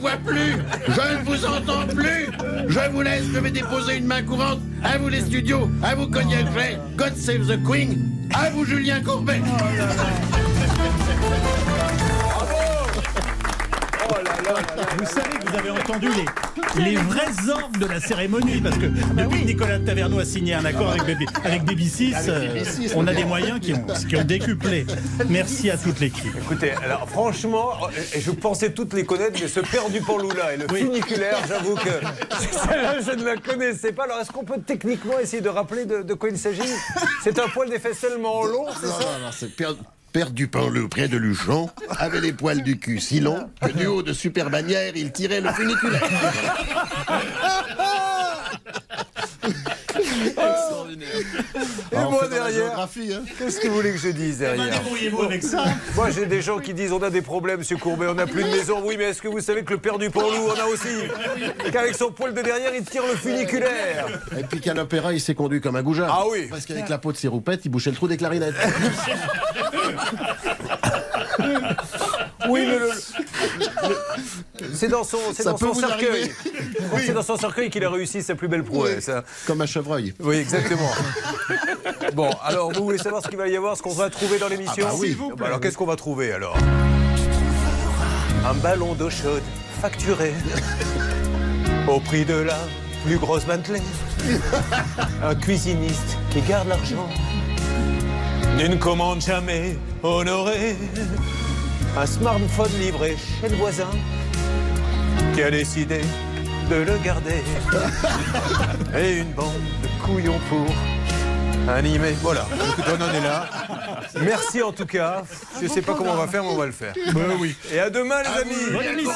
vois plus, je ne vous entends plus. Je vous laisse, je vais déposer une main courante. À vous les studios, à vous Cognac Gray, God Save the Queen, à vous Julien Courbet. Vous savez que vous avez entendu les, les vrais ordres de la cérémonie, parce que depuis que Nicolas Taverneau a signé un accord avec, Baby, avec BBC, euh, on a des moyens qui ont, qui ont décuplé. Merci à toute l'équipe. Écoutez, alors franchement, euh, je pensais toutes les connaître, mais ce père du Panloula et le funiculaire, j'avoue que celle-là, je ne la connaissais pas. Alors est-ce qu'on peut techniquement essayer de rappeler de, de quoi il s'agit? C'est un poil d'effet tellement long, c'est Non, ça? non, non, c'est Père, Père Dupin-le près de Luchon avait les poils du cul si longs que du haut de super bannière, il tirait le funiculaire. Et Ah, moi derrière, hein. qu'est-ce que vous voulez que je dise derrière Débrouillez-vous avec ça. Moi, j'ai des gens qui disent on a des problèmes, monsieur Courbet, on n'a plus de maison. Oui, mais est-ce que vous savez que le père du Panlou en a aussi Qu'avec son poil de derrière, il tire le funiculaire. Et puis qu'à l'opéra, il s'est conduit comme un goujat. Ah oui. Parce qu'avec la peau de ses roupettes, il bouchait le trou des clarinettes. Oui, mais le- le- c'est dans son, c'est Ça dans peut son vous cercueil. arriver. C'est dans son cercueil qu'il a réussi sa plus belle prouesse. hein. Comme un chevreuil. Oui, exactement. Bon, alors vous voulez savoir ce qu'il va y avoir, ce qu'on va trouver dans l'émission Ah bah oui. S'il vous plaît. alors qu'est-ce qu'on va trouver alors Un ballon d'eau chaude facturé au prix de la plus grosse Bentley. Un cuisiniste qui garde l'argent d'une commande jamais honorée. Un smartphone livré chez le voisin qui a décidé de le garder. Et une bande de couillons pour animer. Voilà, écoute, on en est là. Merci en tout cas. Je sais pas comment on va faire, mais on va le faire. Ben oui. Et à demain les amis Bonne émission.